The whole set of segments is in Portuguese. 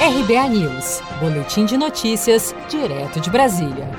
RBA News, Boletim de Notícias, direto de Brasília.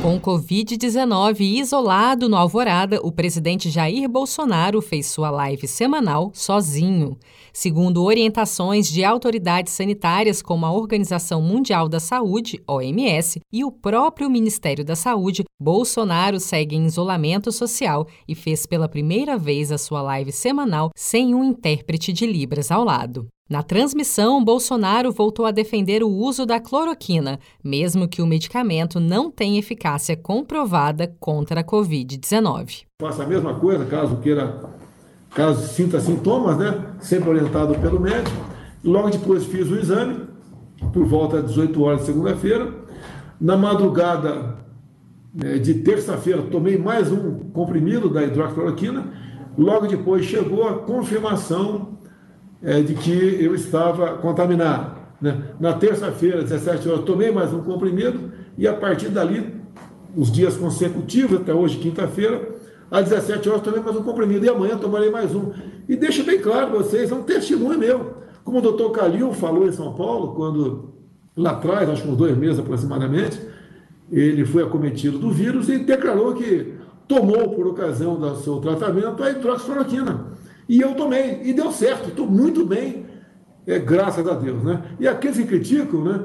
Com Covid-19 isolado no Alvorada, o presidente Jair Bolsonaro fez sua live semanal sozinho. Segundo orientações de autoridades sanitárias como a Organização Mundial da Saúde, OMS, e o próprio Ministério da Saúde, Bolsonaro segue em isolamento social e fez pela primeira vez a sua live semanal sem um intérprete de Libras ao lado. Na transmissão, Bolsonaro voltou a defender o uso da cloroquina, mesmo que o medicamento não tenha eficácia comprovada contra a Covid-19. Faça a mesma coisa caso queira, caso sinta sintomas, né? Sempre orientado pelo médico. Logo depois fiz o exame, por volta das 18 horas de segunda-feira. Na madrugada né, de terça-feira, tomei mais um comprimido da hidroxicloroquina. Logo depois chegou a confirmação é, de que eu estava contaminado. Né? Na terça-feira, 17 horas, tomei mais um comprimido e a partir dali, os dias consecutivos, até hoje, quinta-feira, às 17 horas, tomei mais um comprimido e amanhã tomarei mais um. E deixo bem claro para vocês, é um testemunho meu. Como o doutor Calil falou em São Paulo, quando lá atrás, acho que uns dois meses aproximadamente, ele foi acometido do vírus e declarou que tomou, por ocasião do seu tratamento, a hidroxicloroquina. E eu tomei, e deu certo, estou muito bem, é, graças a Deus. Né? E aqueles que criticam, né,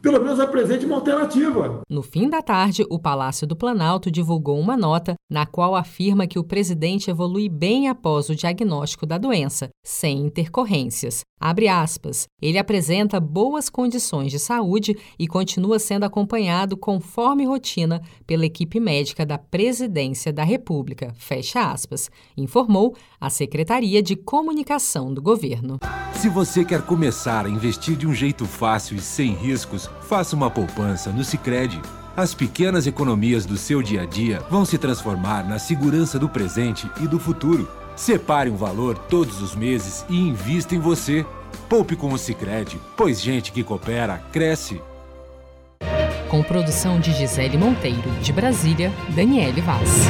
pelo menos apresente uma alternativa. No fim da tarde, o Palácio do Planalto divulgou uma nota na qual afirma que o presidente evolui bem após o diagnóstico da doença, sem intercorrências. Abre aspas. Ele apresenta boas condições de saúde e continua sendo acompanhado conforme rotina pela equipe médica da Presidência da República. Fecha aspas. Informou a Secretaria de Comunicação do Governo. Se você quer começar a investir de um jeito fácil e sem riscos, faça uma poupança no Sicredi. As pequenas economias do seu dia a dia vão se transformar na segurança do presente e do futuro. Separe um valor todos os meses e invista em você. Poupe com o Sicredi, pois gente que coopera cresce. Com produção de Gisele Monteiro, de Brasília, Daniele Vaz.